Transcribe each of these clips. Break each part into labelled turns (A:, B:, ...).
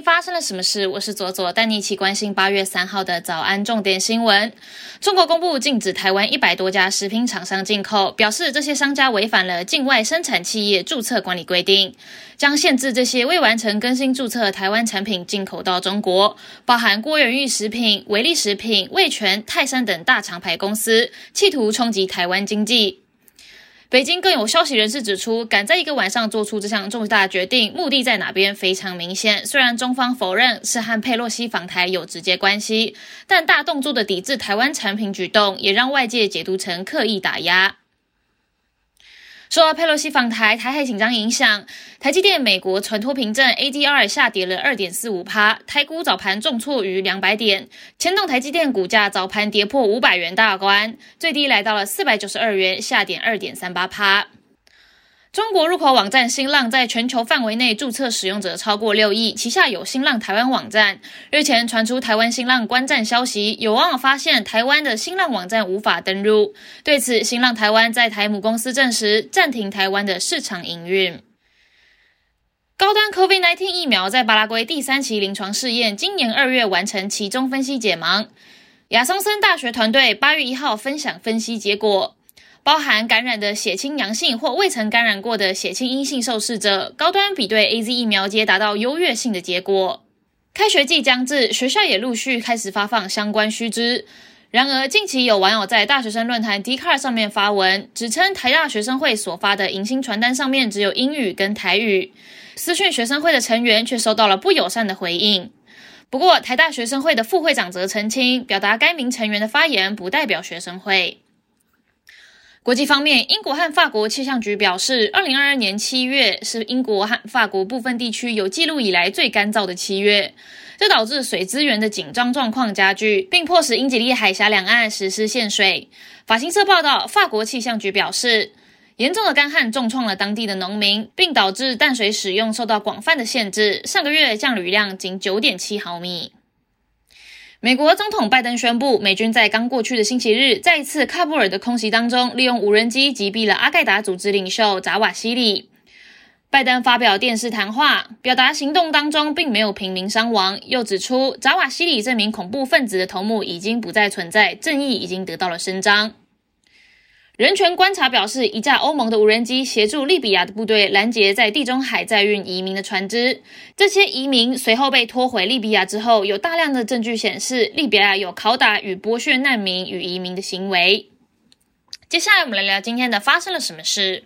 A: 发生了什么事？我是左左，带你一起关心八月三号的早安重点新闻。中国公布禁止台湾一百多家食品厂商进口，表示这些商家违反了境外生产企业注册管理规定，将限制这些未完成更新注册台湾产品进口到中国，包含郭元玉食品、维力食品、味全、泰山等大厂牌公司，企图冲击台湾经济。北京更有消息人士指出，赶在一个晚上做出这项重大决定，目的在哪边非常明显。虽然中方否认是和佩洛西访台有直接关系，但大动作的抵制台湾产品举动，也让外界解读成刻意打压。受到佩洛西访台、台海紧张影响，台积电美国存托凭证 ADR 下跌了二点四五趴，台股早盘重挫逾两百点，牵动台积电股价早盘跌破五百元大关，最低来到了四百九十二元，下跌二点三八趴。中国入口网站新浪在全球范围内注册使用者超过六亿，旗下有新浪台湾网站。日前传出台湾新浪关站消息，有网友发现台湾的新浪网站无法登入。对此，新浪台湾在台母公司证实暂停台湾的市场营运。高端 COVID-19 疫苗在巴拉圭第三期临床试验，今年二月完成其中分析解盲。亚松森大学团队八月一号分享分析结果。包含感染的血清阳性或未曾感染过的血清阴性受试者，高端比对 A Z 疫苗皆达到优越性的结果。开学季将至，学校也陆续开始发放相关须知。然而，近期有网友在大学生论坛 d c a r 上面发文，指称台大学生会所发的迎新传单上面只有英语跟台语，私讯学生会的成员却收到了不友善的回应。不过，台大学生会的副会长则澄清，表达该名成员的发言不代表学生会。国际方面，英国和法国气象局表示，二零二二年七月是英国和法国部分地区有记录以来最干燥的七月，这导致水资源的紧张状况加剧，并迫使英吉利海峡两岸实施限水。法新社报道，法国气象局表示，严重的干旱重创了当地的农民，并导致淡水使用受到广泛的限制，上个月降雨量仅九点七毫米。美国总统拜登宣布，美军在刚过去的星期日，在一次喀布尔的空袭当中，利用无人机击毙了阿盖达组织领袖扎瓦希里。拜登发表电视谈话，表达行动当中并没有平民伤亡，又指出扎瓦希里这名恐怖分子的头目已经不再存在，正义已经得到了伸张。人权观察表示，一架欧盟的无人机协助利比亚的部队拦截在地中海载运移民的船只。这些移民随后被拖回利比亚之后，有大量的证据显示利比亚有拷打与剥削难民与移民的行为。接下来，我们来聊今天的发生了什么事。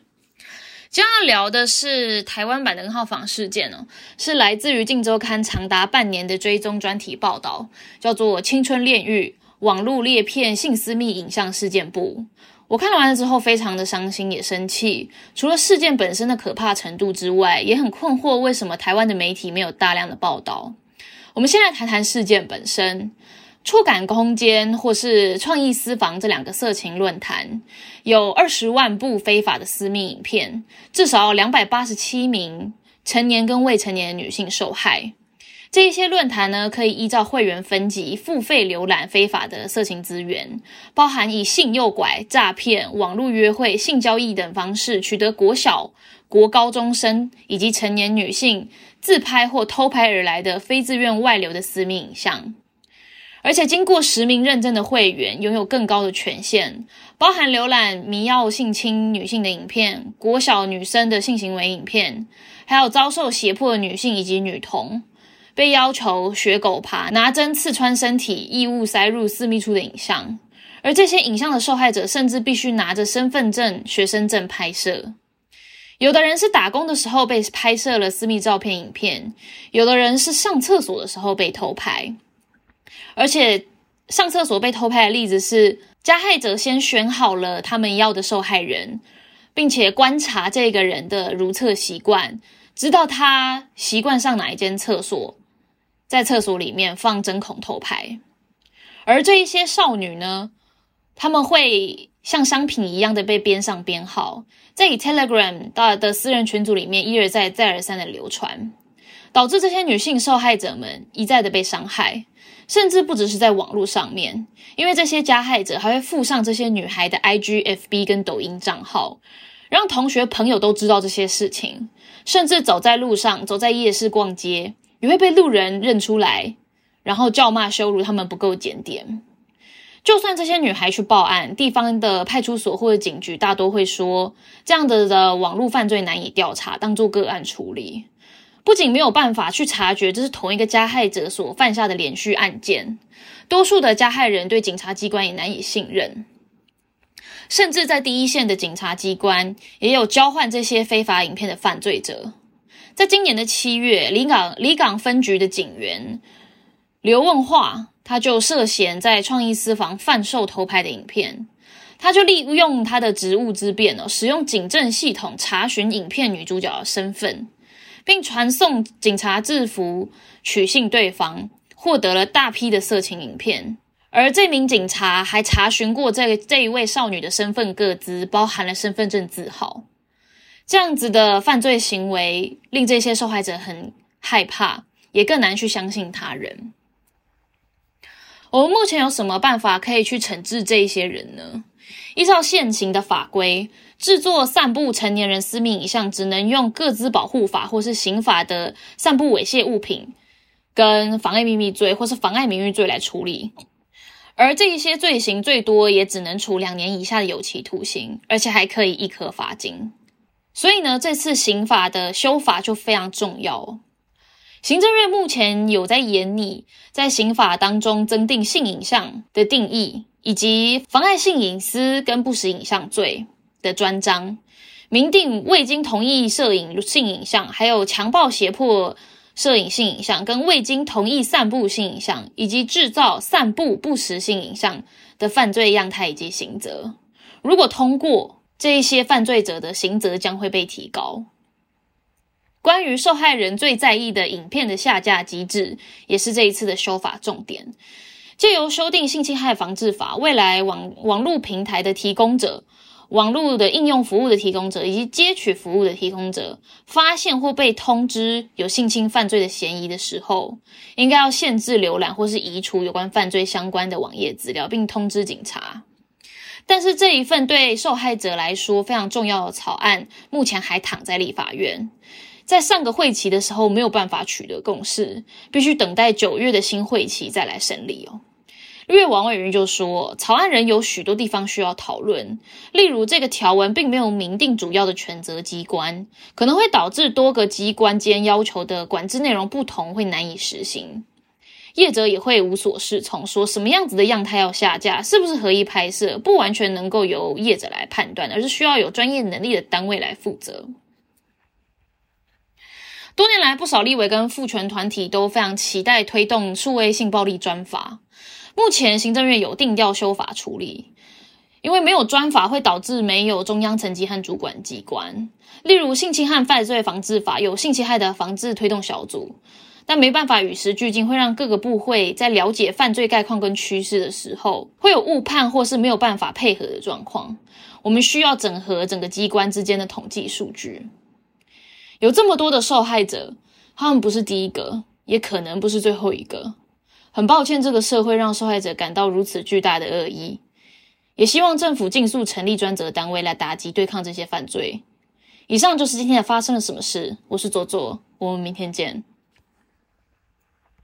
A: 将要聊的是台湾版的 N 号房事件哦，是来自于《镜周刊》长达半年的追踪专题报道，叫做《青春炼狱：网络裂片性私密影像事件簿》。我看完了之后，非常的伤心也生气。除了事件本身的可怕程度之外，也很困惑为什么台湾的媒体没有大量的报道。我们先来谈谈事件本身。触感空间或是创意私房这两个色情论坛，有二十万部非法的私密影片，至少两百八十七名成年跟未成年女性受害。这一些论坛呢，可以依照会员分级付费浏览非法的色情资源，包含以性诱拐、诈骗、网络约会、性交易等方式取得国小、国高中生以及成年女性自拍或偷拍而来的非自愿外流的私密影像。而且经过实名认证的会员拥有更高的权限，包含浏览迷药性侵女性的影片、国小女生的性行为影片，还有遭受胁迫的女性以及女童。被要求学狗爬、拿针刺穿身体、异物塞入私密处的影像，而这些影像的受害者甚至必须拿着身份证、学生证拍摄。有的人是打工的时候被拍摄了私密照片、影片；有的人是上厕所的时候被偷拍。而且上厕所被偷拍的例子是，加害者先选好了他们要的受害人，并且观察这个人的如厕习惯，知道他习惯上哪一间厕所。在厕所里面放针孔偷拍，而这一些少女呢，他们会像商品一样的被编上编号，在以 Telegram 的的私人群组里面一而再再而三的流传，导致这些女性受害者们一再的被伤害，甚至不只是在网络上面，因为这些加害者还会附上这些女孩的 IG、FB 跟抖音账号，让同学朋友都知道这些事情，甚至走在路上，走在夜市逛街。也会被路人认出来，然后叫骂羞辱他们不够检点。就算这些女孩去报案，地方的派出所或者警局大多会说，这样的的网络犯罪难以调查，当做个案处理。不仅没有办法去察觉这是同一个加害者所犯下的连续案件，多数的加害人对警察机关也难以信任，甚至在第一线的警察机关也有交换这些非法影片的犯罪者。在今年的七月，离港离港分局的警员刘问化。他就涉嫌在创意私房贩售偷拍的影片，他就利用他的职务之便哦，使用警政系统查询影片女主角的身份，并传送警察制服取信对方，获得了大批的色情影片。而这名警察还查询过这这一位少女的身份各资，包含了身份证字号。这样子的犯罪行为令这些受害者很害怕，也更难去相信他人。我们目前有什么办法可以去惩治这一些人呢？依照现行的法规，制作、散布成年人私密影像，只能用各资保护法或是刑法的散布猥亵物品跟妨碍秘密罪或是妨碍名誉罪来处理。而这一些罪行最多也只能处两年以下的有期徒刑，而且还可以一颗罚金。所以呢，这次刑法的修法就非常重要。行政院目前有在研拟，在刑法当中增订性影像的定义，以及妨碍性隐私跟不实影像罪的专章，明定未经同意摄影性影像，还有强暴胁迫摄影性影像，跟未经同意散布性影像，以及制造、散布不实性影像的犯罪样态以及刑责。如果通过，这一些犯罪者的刑责将会被提高。关于受害人最在意的影片的下架机制，也是这一次的修法重点。借由修订性侵害防治法，未来网网络平台的提供者、网络的应用服务的提供者以及接取服务的提供者，发现或被通知有性侵犯罪的嫌疑的时候，应该要限制浏览或是移除有关犯罪相关的网页资料，并通知警察。但是这一份对受害者来说非常重要的草案，目前还躺在立法院。在上个会期的时候没有办法取得共识，必须等待九月的新会期再来审理哦。因为王委员就说，草案人有许多地方需要讨论，例如这个条文并没有明定主要的权责机关，可能会导致多个机关间要求的管制内容不同，会难以实行。业者也会无所适从，说什么样子的样态要下架，是不是合意拍摄，不完全能够由业者来判断，而是需要有专业能力的单位来负责。多年来，不少立委跟父权团体都非常期待推动数位性暴力专法。目前行政院有定调修法处理，因为没有专法会导致没有中央层级和主管机关。例如性侵害犯罪防治法有性侵害的防治推动小组，但没办法与时俱进，会让各个部会在了解犯罪概况跟趋势的时候，会有误判或是没有办法配合的状况。我们需要整合整个机关之间的统计数据。有这么多的受害者，他们不是第一个，也可能不是最后一个。很抱歉，这个社会让受害者感到如此巨大的恶意，也希望政府尽速成立专责单位来打击对抗这些犯罪。以上就是今天的发生了什么事，我是左左，我们明天见。